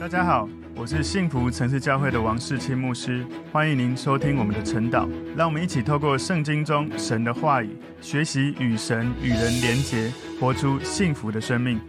大家好，我是幸福城市教会的王世清牧师，欢迎您收听我们的晨祷。让我们一起透过圣经中神的话语，学习与神与人连结，活出幸福的生命。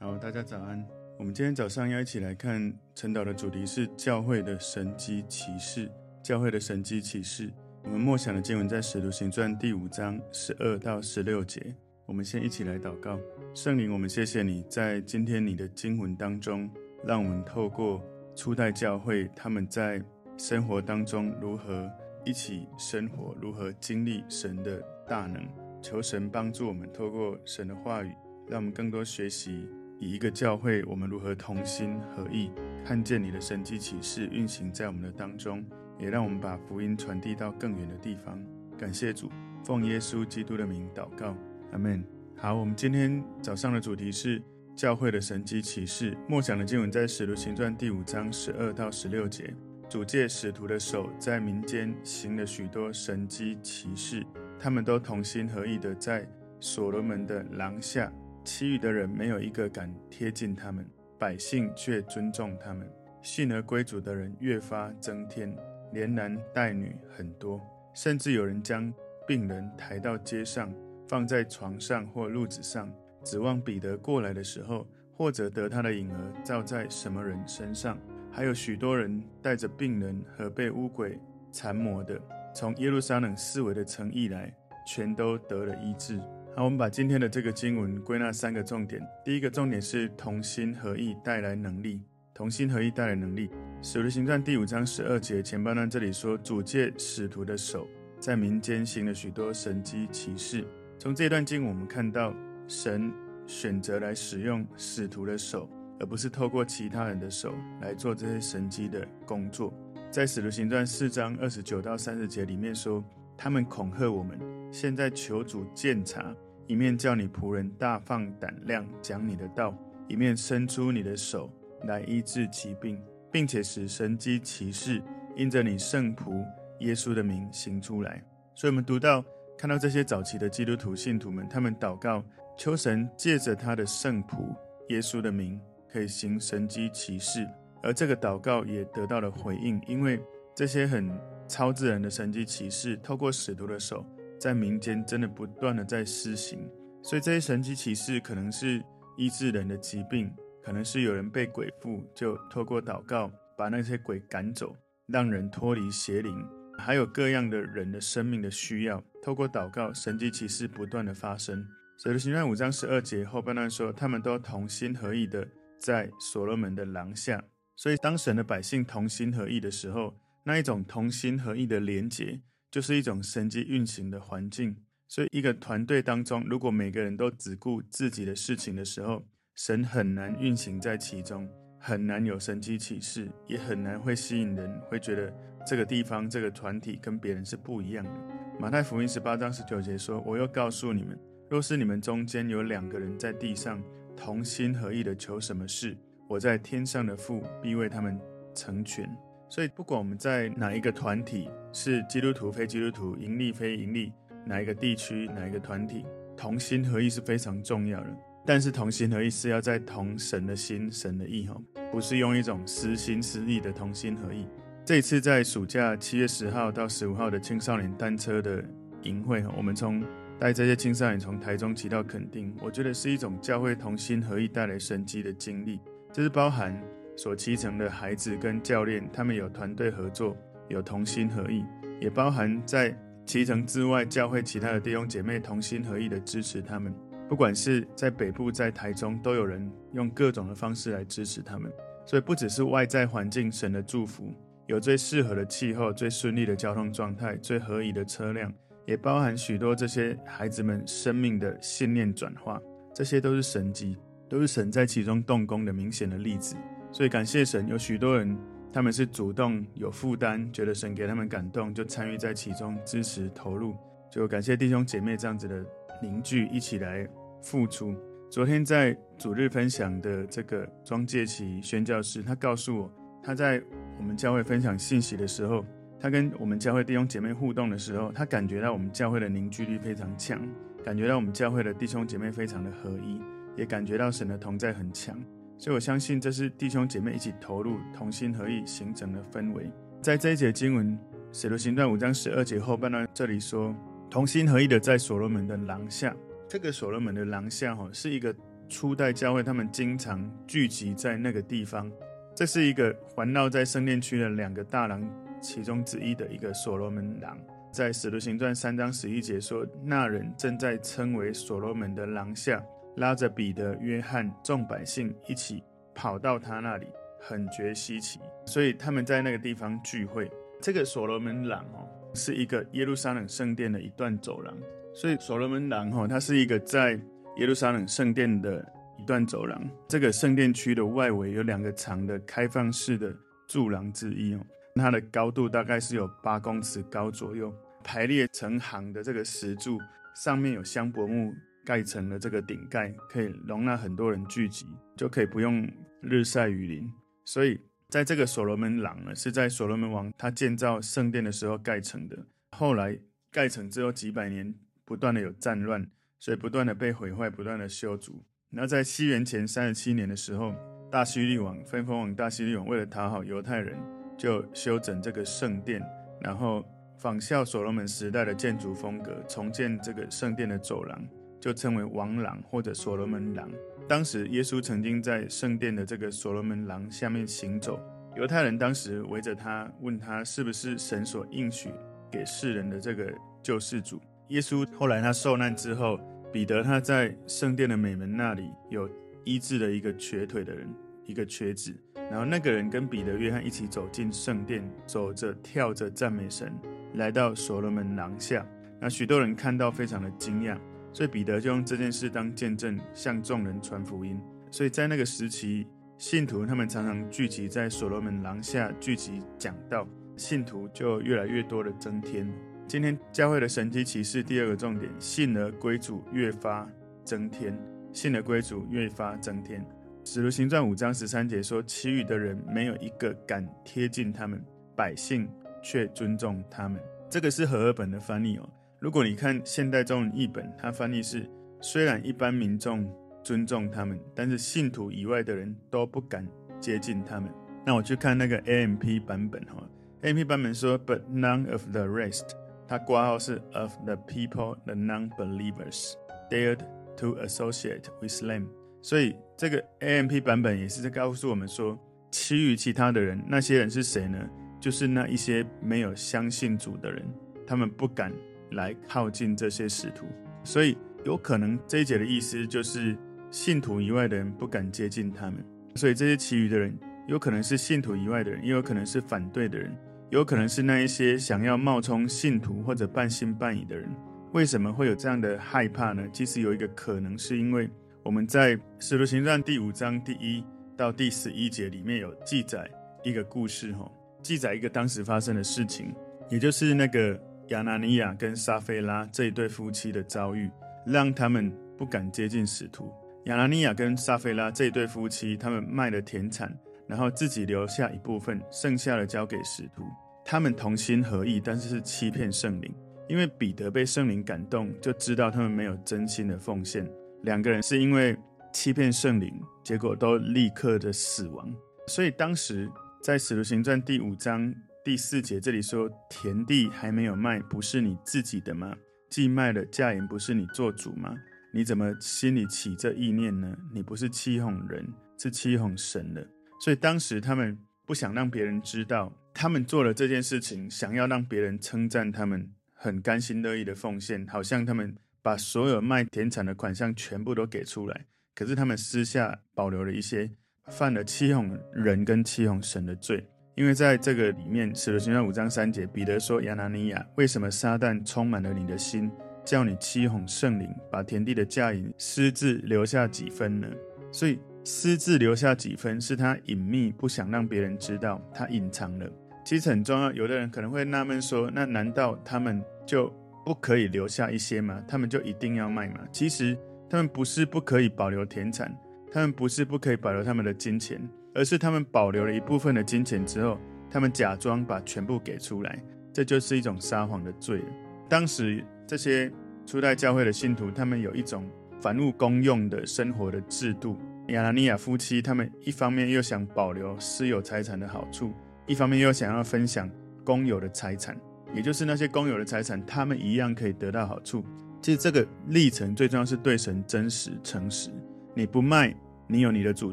好，大家早安。我们今天早上要一起来看晨祷的主题是教会的神迹奇事。教会的神迹奇事，我们默想的经文在使徒行传第五章十二到十六节。我们先一起来祷告，圣灵，我们谢谢你在今天你的经文当中。让我们透过初代教会，他们在生活当中如何一起生活，如何经历神的大能。求神帮助我们，透过神的话语，让我们更多学习以一个教会，我们如何同心合意，看见你的神迹启示运行在我们的当中，也让我们把福音传递到更远的地方。感谢主，奉耶稣基督的名祷告，阿门。好，我们今天早上的主题是。教会的神迹奇事，默想的经文在《使徒行传》第五章十二到十六节。主借使徒的手在民间行了许多神迹奇事，他们都同心合意的在所罗门的廊下，其余的人没有一个敢贴近他们，百姓却尊重他们。信而归主的人越发增添，连男带女很多，甚至有人将病人抬到街上，放在床上或褥子上。指望彼得过来的时候，或者得他的影儿照在什么人身上。还有许多人带着病人和被污鬼缠磨的，从耶路撒冷四围的城邑来，全都得了医治。好，我们把今天的这个经文归纳三个重点。第一个重点是同心合意带来能力，同心合意带来能力。使徒行传第五章十二节前半段这里说，主借使徒的手在民间行了许多神迹奇事。从这段经文我们看到。神选择来使用使徒的手，而不是透过其他人的手来做这些神迹的工作。在使徒行传四章二十九到三十节里面说，他们恐吓我们，现在求主鉴察，一面叫你仆人大放胆量讲你的道，一面伸出你的手来医治疾病，并且使神迹奇事因着你圣仆耶稣的名行出来。所以，我们读到看到这些早期的基督徒信徒们，他们祷告。求神借着他的圣仆耶稣的名，可以行神迹奇事，而这个祷告也得到了回应，因为这些很超自然的神迹奇事，透过使徒的手，在民间真的不断的在施行，所以这些神迹奇事可能是医治人的疾病，可能是有人被鬼附，就透过祷告把那些鬼赶走，让人脱离邪灵，还有各样的人的生命的需要，透过祷告，神迹奇事不断的发生。使徒行传五章十二节后半段说，他们都同心合意的在所罗门的廊下。所以，当神的百姓同心合意的时候，那一种同心合意的连结，就是一种神迹运行的环境。所以，一个团队当中，如果每个人都只顾自己的事情的时候，神很难运行在其中，很难有神迹启示，也很难会吸引人，会觉得这个地方、这个团体跟别人是不一样的。马太福音十八章十九节说：“我又告诉你们。”若是你们中间有两个人在地上同心合意的求什么事，我在天上的父必为他们成全。所以，不管我们在哪一个团体，是基督徒、非基督徒、盈利、非盈利，哪一个地区、哪一个团体，同心合意是非常重要的。但是，同心合意是要在同神的心、神的意，哈，不是用一种私心私意的同心合意。这次在暑假七月十号到十五号的青少年单车的营会，哈，我们从带这些青少年从台中骑到垦丁，我觉得是一种教会同心合意带来神迹的经历。这是包含所骑乘的孩子跟教练，他们有团队合作，有同心合意，也包含在骑乘之外，教会其他的弟兄姐妹同心合意的支持他们。不管是在北部，在台中，都有人用各种的方式来支持他们。所以不只是外在环境神的祝福，有最适合的气候、最顺利的交通状态、最合宜的车辆。也包含许多这些孩子们生命的信念转化，这些都是神迹，都是神在其中动工的明显的例子。所以感谢神，有许多人他们是主动有负担，觉得神给他们感动，就参与在其中，支持投入。就感谢弟兄姐妹这样子的凝聚，一起来付出。昨天在主日分享的这个庄介琪宣教师，他告诉我，他在我们教会分享信息的时候。他跟我们教会弟兄姐妹互动的时候，他感觉到我们教会的凝聚力非常强，感觉到我们教会的弟兄姐妹非常的合一，也感觉到神的同在很强。所以我相信这是弟兄姐妹一起投入、同心合意形成的氛围。在这一节经文，《使徒行传》五章十二节后半段，这里说：“同心合意的在所罗门的廊下。”这个所罗门的廊下，哈，是一个初代教会他们经常聚集在那个地方。这是一个环绕在圣殿区的两个大廊其中之一的一个所罗门廊。在《使徒行传》三章十一节说：“那人正在称为所罗门的廊下。”拉着彼得、约翰，众百姓一起跑到他那里，很觉稀奇。所以他们在那个地方聚会。这个所罗门廊哦，是一个耶路撒冷圣殿的一段走廊。所以所罗门廊哦，它是一个在耶路撒冷圣殿的一段走廊。这个圣殿区的外围有两个长的开放式的柱廊之一哦，它的高度大概是有八公尺高左右，排列成行的这个石柱上面有香柏木。盖成了这个顶盖，可以容纳很多人聚集，就可以不用日晒雨淋。所以，在这个所罗门廊呢，是在所罗门王他建造圣殿的时候盖成的。后来盖成之后几百年，不断的有战乱，所以不断的被毁坏，不断的修筑。然后在西元前三十七年的时候，大希律王分封王大希律王为了讨好犹太人，就修整这个圣殿，然后仿效所罗门时代的建筑风格，重建这个圣殿的走廊。就称为王廊或者所罗门廊。当时耶稣曾经在圣殿的这个所罗门廊下面行走，犹太人当时围着他，问他是不是神所应许给世人的这个救世主。耶稣后来他受难之后，彼得他在圣殿的美门那里有医治了一个瘸腿的人，一个瘸子。然后那个人跟彼得、约翰一起走进圣殿，走着跳着赞美神，来到所罗门廊下。那许多人看到，非常的惊讶。所以彼得就用这件事当见证，向众人传福音。所以在那个时期，信徒他们常常聚集在所罗门廊下聚集讲道，信徒就越来越多的增添。今天教会的神迹奇事第二个重点，信而归主越发增添，信而归主越发增添。使徒行传五章十三节说，其余的人没有一个敢贴近他们，百姓却尊重他们。这个是和合本的翻译哦。如果你看现代中文译本，它翻译是：虽然一般民众尊重他们，但是信徒以外的人都不敢接近他们。那我去看那个 AMP 版本哈，AMP 版本说：But none of the rest，它括号是 of the people the non-believers dared to associate with them。所以这个 AMP 版本也是在告诉我们说，其余其他的人，那些人是谁呢？就是那一些没有相信主的人，他们不敢。来靠近这些使徒，所以有可能这一节的意思就是信徒以外的人不敢接近他们，所以这些其余的人有可能是信徒以外的人，也有可能是反对的人，有可能是那一些想要冒充信徒或者半信半疑的人。为什么会有这样的害怕呢？其实有一个可能是因为我们在《使徒行传》第五章第一到第十一节里面有记载一个故事，哈，记载一个当时发生的事情，也就是那个。亚拿尼亚跟撒非拉这一对夫妻的遭遇，让他们不敢接近使徒。亚拿尼亚跟撒非拉这一对夫妻，他们卖了田产，然后自己留下一部分，剩下的交给使徒。他们同心合意，但是是欺骗圣灵。因为彼得被圣灵感动，就知道他们没有真心的奉献。两个人是因为欺骗圣灵，结果都立刻的死亡。所以当时在使徒行传第五章。第四节这里说，田地还没有卖，不是你自己的吗？既卖了，价银不是你做主吗？你怎么心里起这意念呢？你不是欺哄人，是欺哄神的。所以当时他们不想让别人知道，他们做了这件事情，想要让别人称赞他们很甘心乐意的奉献，好像他们把所有卖田产的款项全部都给出来。可是他们私下保留了一些，犯了欺哄人跟欺哄神的罪。因为在这个里面，使徒行传五章三节，彼得说：“亚拿尼亚，为什么撒旦充满了你的心，叫你欺哄圣灵，把田地的价银私自留下几分呢？”所以私自留下几分是他隐秘，不想让别人知道，他隐藏了。其实很重要。有的人可能会纳闷说：“那难道他们就不可以留下一些吗？他们就一定要卖吗？”其实他们不是不可以保留田产，他们不是不可以保留他们的金钱。而是他们保留了一部分的金钱之后，他们假装把全部给出来，这就是一种撒谎的罪了。当时这些初代教会的信徒，他们有一种凡物公用的生活的制度，亚拿尼亚夫妻，他们一方面又想保留私有财产的好处，一方面又想要分享公有的财产，也就是那些公有的财产，他们一样可以得到好处。其实这个历程最重要是对神真实诚实。你不卖，你有你的主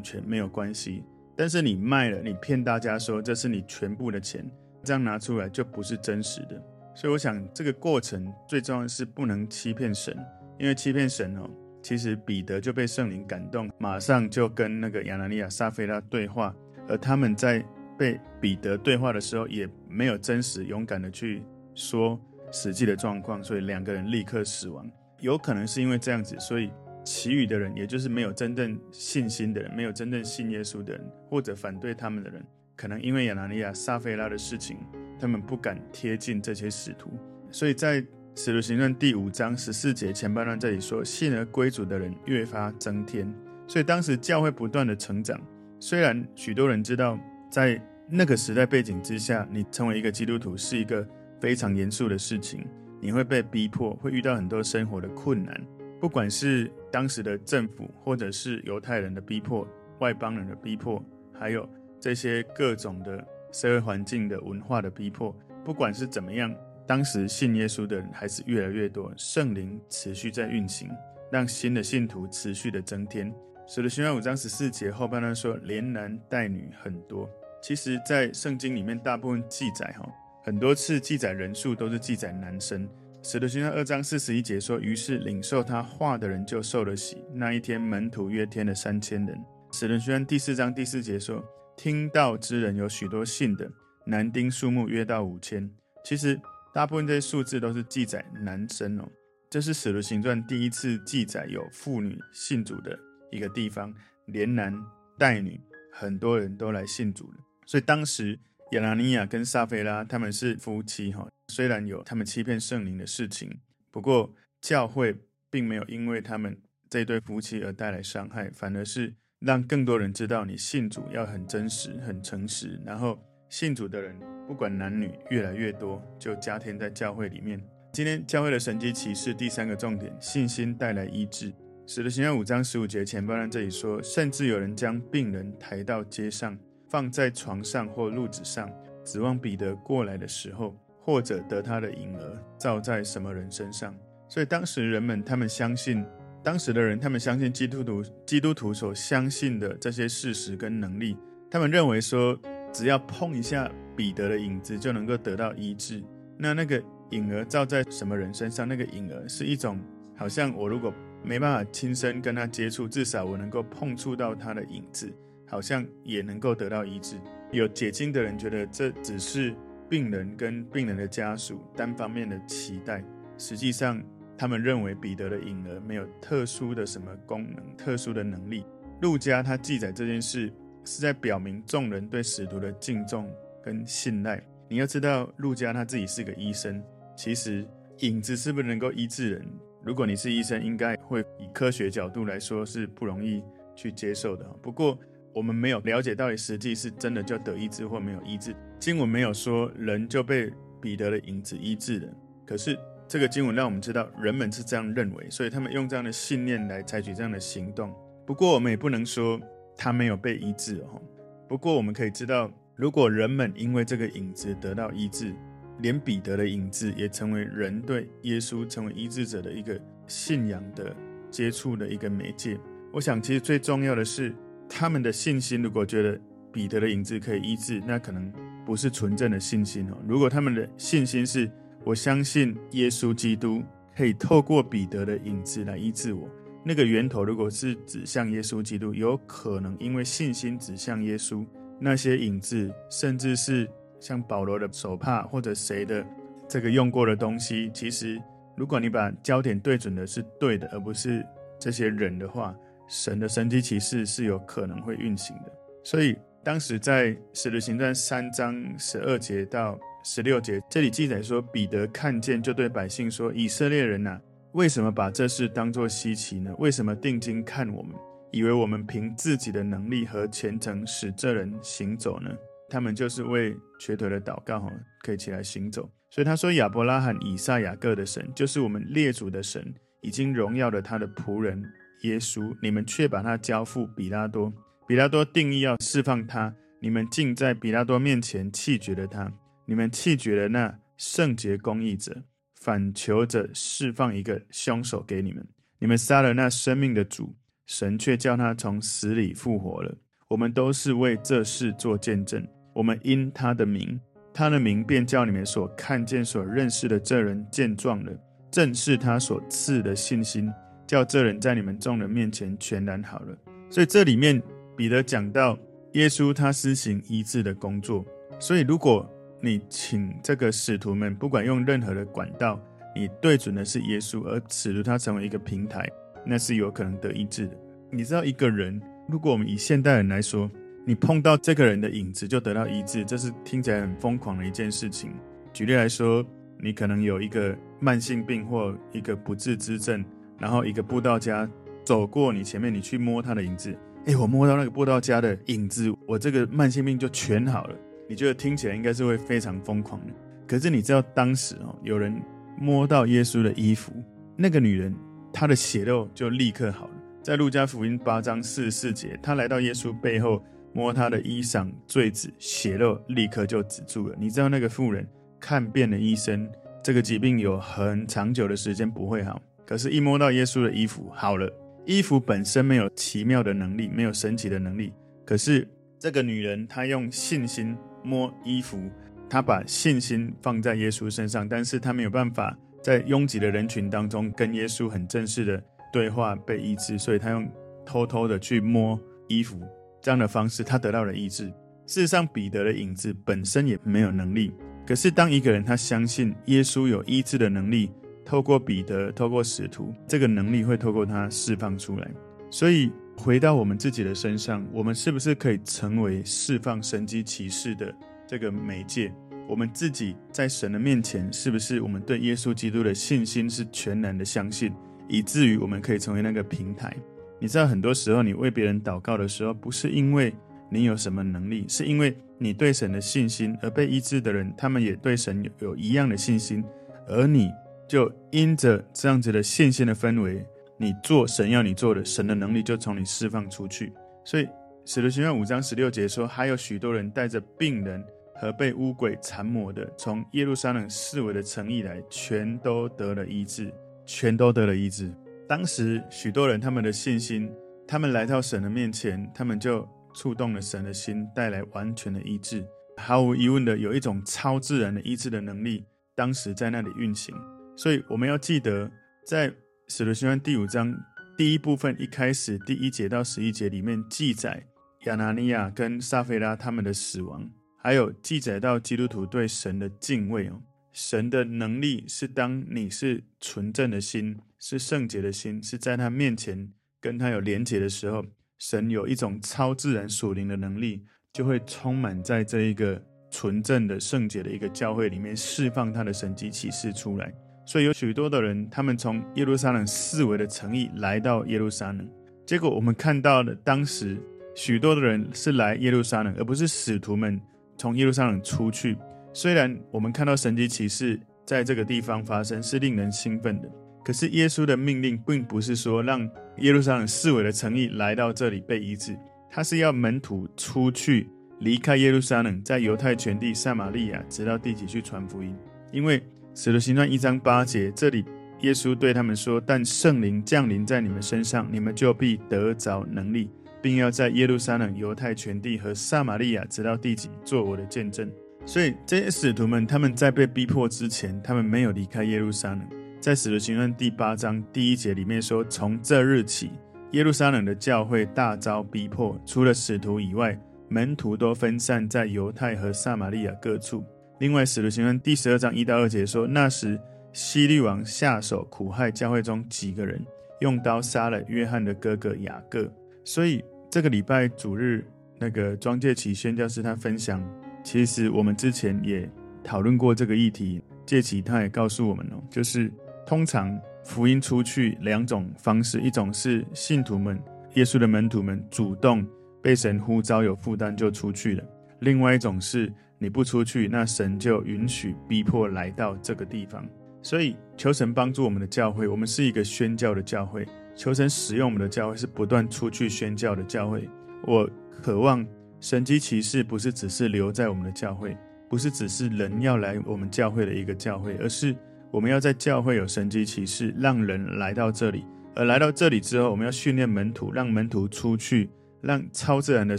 权没有关系；但是你卖了，你骗大家说这是你全部的钱，这样拿出来就不是真实的。所以我想这个过程最重要的是不能欺骗神，因为欺骗神哦。其实彼得就被圣灵感动，马上就跟那个亚拿尼亚、撒非拉对话，而他们在被彼得对话的时候，也没有真实勇敢的去说实际的状况，所以两个人立刻死亡。有可能是因为这样子，所以其余的人，也就是没有真正信心的人，没有真正信耶稣的人，或者反对他们的人，可能因为亚拿尼亚、撒非拉的事情，他们不敢贴近这些使徒，所以在。使徒行传第五章十四节前半段这里说，信而归主的人越发增添，所以当时教会不断的成长。虽然许多人知道，在那个时代背景之下，你成为一个基督徒是一个非常严肃的事情，你会被逼迫，会遇到很多生活的困难，不管是当时的政府，或者是犹太人的逼迫、外邦人的逼迫，还有这些各种的社会环境的文化的逼迫，不管是怎么样。当时信耶稣的人还是越来越多，圣灵持续在运行，让新的信徒持续的增添。使徒行传五章十四节后半段说，连男带女很多。其实，在圣经里面，大部分记载哈，很多次记载人数都是记载男生。使徒行传二章四十一节说，于是领受他话的人就受了洗。那一天门徒约添了三千人。使徒行传第四章第四节说，听道之人有许多信的，男丁数目约到五千。其实。大部分这些数字都是记载男生哦，这是使徒行传第一次记载有妇女信主的一个地方，连男带女，很多人都来信主了。所以当时亚拿尼亚跟撒非拉他们是夫妻哈，虽然有他们欺骗圣灵的事情，不过教会并没有因为他们这对夫妻而带来伤害，反而是让更多人知道你信主要很真实、很诚实，然后。信主的人不管男女越来越多，就加添在教会里面。今天教会的神迹奇事第三个重点：信心带来医治。使得行传五章十五节前半段这里说，甚至有人将病人抬到街上，放在床上或褥子上，指望彼得过来的时候，或者得他的影儿照在什么人身上。所以当时人们他们相信，当时的人他们相信基督徒基督徒所相信的这些事实跟能力，他们认为说。只要碰一下彼得的影子，就能够得到医治。那那个影儿照在什么人身上？那个影儿是一种，好像我如果没办法亲身跟他接触，至少我能够碰触到他的影子，好像也能够得到医治。有解经的人觉得这只是病人跟病人的家属单方面的期待，实际上他们认为彼得的影儿没有特殊的什么功能、特殊的能力。路加他记载这件事。是在表明众人对使徒的敬重跟信赖。你要知道，路加他自己是个医生，其实影子是不是能够医治人？如果你是医生，应该会以科学角度来说是不容易去接受的。不过我们没有了解到底实际是真的就得医治或没有医治。经文没有说人就被彼得的影子医治了，可是这个经文让我们知道人们是这样认为，所以他们用这样的信念来采取这样的行动。不过我们也不能说。他没有被医治哦。不过我们可以知道，如果人们因为这个影子得到医治，连彼得的影子也成为人对耶稣成为医治者的一个信仰的接触的一个媒介。我想，其实最重要的是他们的信心。如果觉得彼得的影子可以医治，那可能不是纯正的信心哦。如果他们的信心是我相信耶稣基督可以透过彼得的影子来医治我。那个源头如果是指向耶稣基督，有可能因为信心指向耶稣，那些影子，甚至是像保罗的手帕或者谁的这个用过的东西，其实如果你把焦点对准的是对的，而不是这些人的话，神的神迹奇事是有可能会运行的。所以当时在使徒行传三章十二节到十六节，这里记载说，彼得看见就对百姓说：“以色列人呐。”为什么把这事当作稀奇呢？为什么定睛看我们，以为我们凭自己的能力和虔诚使这人行走呢？他们就是为瘸腿的祷告，可以起来行走。所以他说：“亚伯拉罕、以撒、雅各的神，就是我们列祖的神，已经荣耀了他的仆人耶稣，你们却把他交付彼拉多。彼拉多定义要释放他，你们竟在彼拉多面前弃绝了他。你们弃绝了那圣洁公义者，反求着释放一个凶手给你们。你们杀了那生命的主，神却叫他从死里复活了。我们都是为这事做见证。我们因他的名，他的名便叫你们所看见、所认识的这人见状了。正是他所赐的信心，叫这人在你们众人面前全然好了。所以这里面彼得讲到耶稣他施行医治的工作。所以如果你请这个使徒们，不管用任何的管道，你对准的是耶稣，而使徒他成为一个平台，那是有可能得医治的。你知道一个人，如果我们以现代人来说，你碰到这个人的影子就得到医治，这是听起来很疯狂的一件事情。举例来说。你可能有一个慢性病或一个不治之症，然后一个布道家走过你前面，你去摸他的影子，诶，我摸到那个布道家的影子，我这个慢性病就全好了。你觉得听起来应该是会非常疯狂的，可是你知道当时哦，有人摸到耶稣的衣服，那个女人她的血肉就立刻好了。在路加福音八章四十四节，她来到耶稣背后摸他的衣裳坠子，血肉立刻就止住了。你知道那个妇人？看遍了医生，这个疾病有很长久的时间不会好。可是，一摸到耶稣的衣服，好了。衣服本身没有奇妙的能力，没有神奇的能力。可是，这个女人她用信心摸衣服，她把信心放在耶稣身上，但是她没有办法在拥挤的人群当中跟耶稣很正式的对话被医治，所以她用偷偷的去摸衣服这样的方式，她得到了医治。事实上，彼得的影子本身也没有能力。可是，当一个人他相信耶稣有医治的能力，透过彼得，透过使徒，这个能力会透过他释放出来。所以，回到我们自己的身上，我们是不是可以成为释放神迹奇事的这个媒介？我们自己在神的面前，是不是我们对耶稣基督的信心是全然的相信，以至于我们可以成为那个平台？你知道，很多时候你为别人祷告的时候，不是因为你有什么能力，是因为你对神的信心，而被医治的人，他们也对神有一样的信心，而你就因着这样子的信心的氛围，你做神要你做的，神的能力就从你释放出去。所以使徒行传五章十六节说，还有许多人带着病人和被污鬼缠磨的，从耶路撒冷四围的城邑来，全都得了医治，全都得了医治。当时许多人他们的信心，他们来到神的面前，他们就。触动了神的心，带来完全的医治。毫无疑问的，有一种超自然的医治的能力，当时在那里运行。所以我们要记得，在使徒行传第五章第一部分一开始第一节到十一节里面记载亚拿尼亚跟撒非拉他们的死亡，还有记载到基督徒对神的敬畏哦。神的能力是当你是纯正的心，是圣洁的心，是在他面前跟他有连结的时候。神有一种超自然属灵的能力，就会充满在这一个纯正的圣洁的一个教会里面，释放他的神迹启示出来。所以有许多的人，他们从耶路撒冷四围的城邑来到耶路撒冷。结果我们看到了，当时许多的人是来耶路撒冷，而不是使徒们从耶路撒冷出去。虽然我们看到神迹启示在这个地方发生，是令人兴奋的。可是耶稣的命令并不是说让耶路撒冷四围的城邑来到这里被医治，他是要门徒出去离开耶路撒冷，在犹太全地、撒玛利亚直到地极去传福音。因为使徒行传一章八节，这里耶稣对他们说：“但圣灵降临在你们身上，你们就必得着能力，并要在耶路撒冷、犹太全地和撒玛利亚直到地极做我的见证。”所以这些使徒们他们在被逼迫之前，他们没有离开耶路撒冷。在使徒行传第八章第一节里面说，从这日起，耶路撒冷的教会大遭逼迫，除了使徒以外，门徒都分散在犹太和撒玛利亚各处。另外，使徒行传第十二章一到二节说，那时希律王下手苦害教会中几个人，用刀杀了约翰的哥哥雅各。所以这个礼拜主日，那个庄介启宣教师他分享，其实我们之前也讨论过这个议题，介启他也告诉我们哦，就是。通常福音出去两种方式，一种是信徒们、耶稣的门徒们主动被神呼召有负担就出去了；另外一种是你不出去，那神就允许逼迫来到这个地方。所以求神帮助我们的教会，我们是一个宣教的教会，求神使用我们的教会是不断出去宣教的教会。我渴望神迹奇事不是只是留在我们的教会，不是只是人要来我们教会的一个教会，而是我们要在教会有神迹奇事，让人来到这里。而来到这里之后，我们要训练门徒，让门徒出去，让超自然的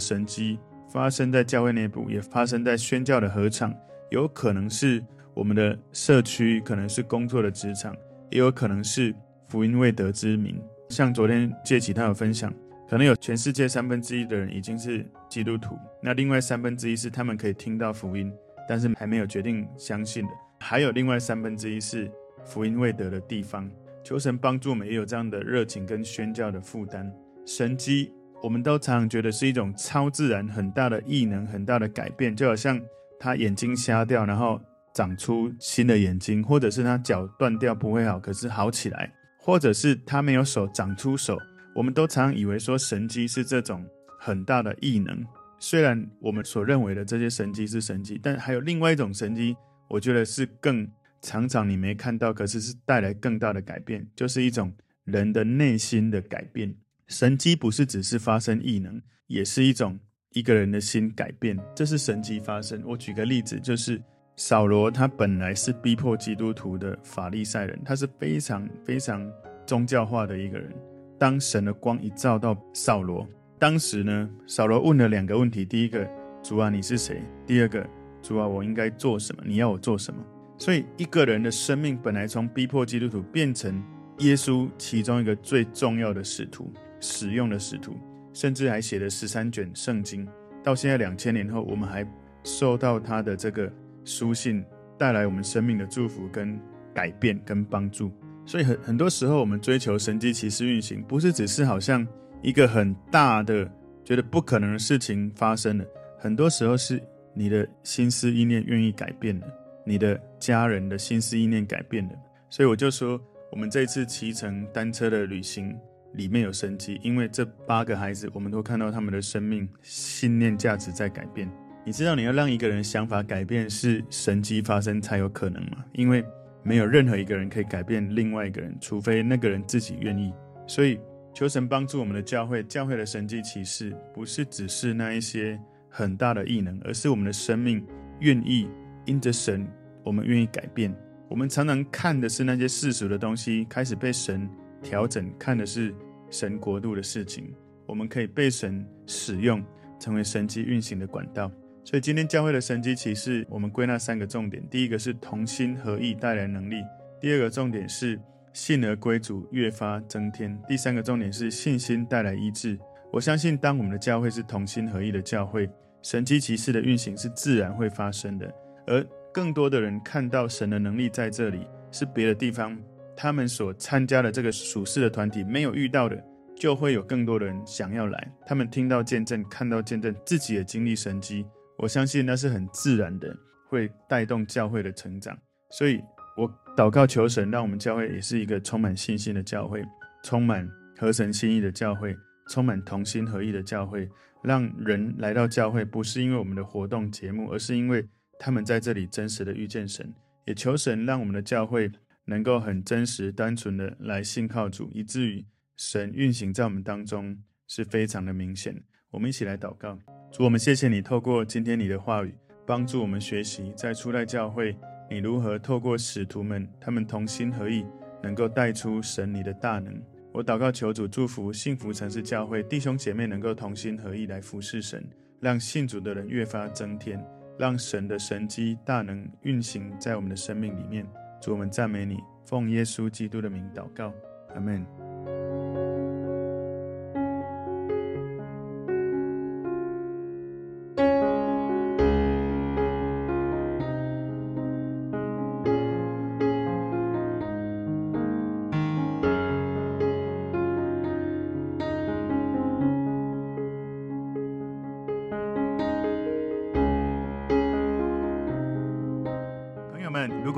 神迹发生在教会内部，也发生在宣教的合场，有可能是我们的社区，可能是工作的职场，也有可能是福音未得之民。像昨天借期他有分享，可能有全世界三分之一的人已经是基督徒，那另外三分之一是他们可以听到福音，但是还没有决定相信的，还有另外三分之一是福音未得的地方。求神帮助我们，也有这样的热情跟宣教的负担。神迹，我们都常常觉得是一种超自然、很大的异能、很大的改变，就好像他眼睛瞎掉，然后长出新的眼睛，或者是他脚断掉不会好，可是好起来。或者是他没有手长出手，我们都常以为说神迹是这种很大的异能。虽然我们所认为的这些神迹是神迹，但还有另外一种神迹，我觉得是更常常你没看到，可是是带来更大的改变，就是一种人的内心的改变。神迹不是只是发生异能，也是一种一个人的心改变，这是神迹发生。我举个例子，就是。扫罗他本来是逼迫基督徒的法利赛人，他是非常非常宗教化的一个人。当神的光一照到扫罗，当时呢，扫罗问了两个问题：第一个，主啊，你是谁？第二个，主啊，我应该做什么？你要我做什么？所以一个人的生命本来从逼迫基督徒变成耶稣其中一个最重要的使徒，使用的使徒，甚至还写了十三卷圣经。到现在两千年后，我们还受到他的这个。书信带来我们生命的祝福跟改变跟帮助，所以很很多时候我们追求神迹奇事运行，不是只是好像一个很大的觉得不可能的事情发生了，很多时候是你的心思意念愿意改变了，你的家人的心思意念改变了，所以我就说，我们这次骑乘单车的旅行里面有神迹，因为这八个孩子，我们都看到他们的生命信念价值在改变。你知道你要让一个人想法改变是神迹发生才有可能吗？因为没有任何一个人可以改变另外一个人，除非那个人自己愿意。所以求神帮助我们的教会，教会的神迹奇事不是只是那一些很大的异能，而是我们的生命愿意因着神，我们愿意改变。我们常常看的是那些世俗的东西，开始被神调整，看的是神国度的事情。我们可以被神使用，成为神机运行的管道。所以今天教会的神机骑士，我们归纳三个重点：第一个是同心合意带来能力；第二个重点是信而归主越发增添；第三个重点是信心带来医治。我相信，当我们的教会是同心合意的教会，神机骑士的运行是自然会发生的。而更多的人看到神的能力在这里，是别的地方他们所参加的这个属世的团体没有遇到的，就会有更多的人想要来。他们听到见证，看到见证，自己也经历神迹。我相信那是很自然的，会带动教会的成长。所以，我祷告求神，让我们教会也是一个充满信心的教会，充满合神心意的教会，充满同心合意的教会。让人来到教会，不是因为我们的活动节目，而是因为他们在这里真实的遇见神。也求神让我们的教会能够很真实、单纯的来信靠主，以至于神运行在我们当中是非常的明显。我们一起来祷告。主，我们谢谢你透过今天你的话语，帮助我们学习在初代教会，你如何透过使徒们，他们同心合意，能够带出神你的大能。我祷告求主祝福幸福城市教会弟兄姐妹能够同心合意来服侍神，让信主的人越发增添，让神的神迹大能运行在我们的生命里面。主，我们赞美你，奉耶稣基督的名祷告，阿门。